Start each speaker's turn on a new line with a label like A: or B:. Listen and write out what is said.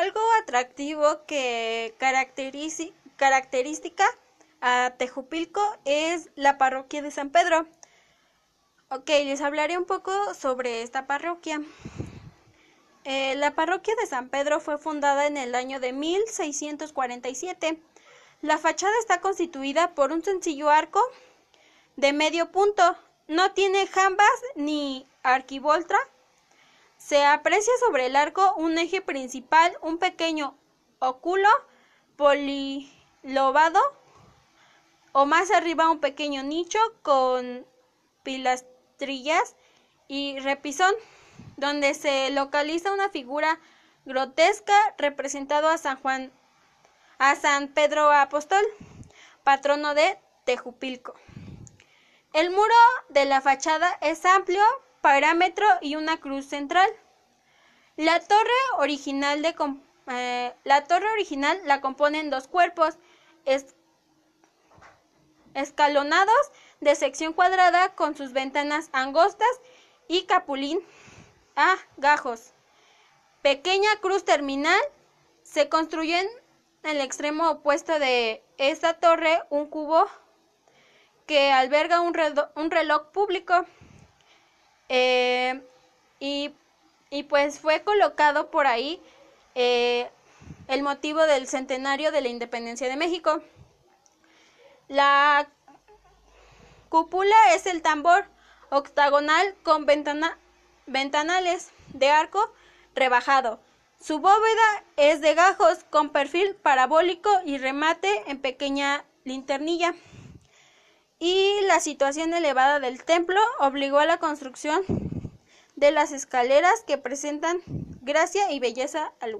A: Algo atractivo que característica a Tejupilco es la parroquia de San Pedro. Ok, les hablaré un poco sobre esta parroquia. Eh, la parroquia de San Pedro fue fundada en el año de 1647. La fachada está constituida por un sencillo arco de medio punto. No tiene jambas ni arquivolta se aprecia sobre el arco un eje principal, un pequeño óculo polilobado o más arriba un pequeño nicho con pilastrillas y repisón, donde se localiza una figura grotesca representado a San Juan, a San Pedro Apóstol, patrono de Tejupilco. El muro de la fachada es amplio, parámetro y una cruz central. La torre original, de, eh, la, torre original la componen dos cuerpos escalonados de sección cuadrada con sus ventanas angostas y capulín a gajos. Pequeña cruz terminal se construyó en el extremo opuesto de esta torre un cubo que alberga un reloj público. Eh, y, pues fue colocado por ahí eh, el motivo del centenario de la independencia de México. La cúpula es el tambor octagonal con ventanales de arco rebajado. Su bóveda es de gajos con perfil parabólico y remate en pequeña linternilla y la situación elevada del templo obligó a la construcción de las escaleras que presentan gracia y belleza al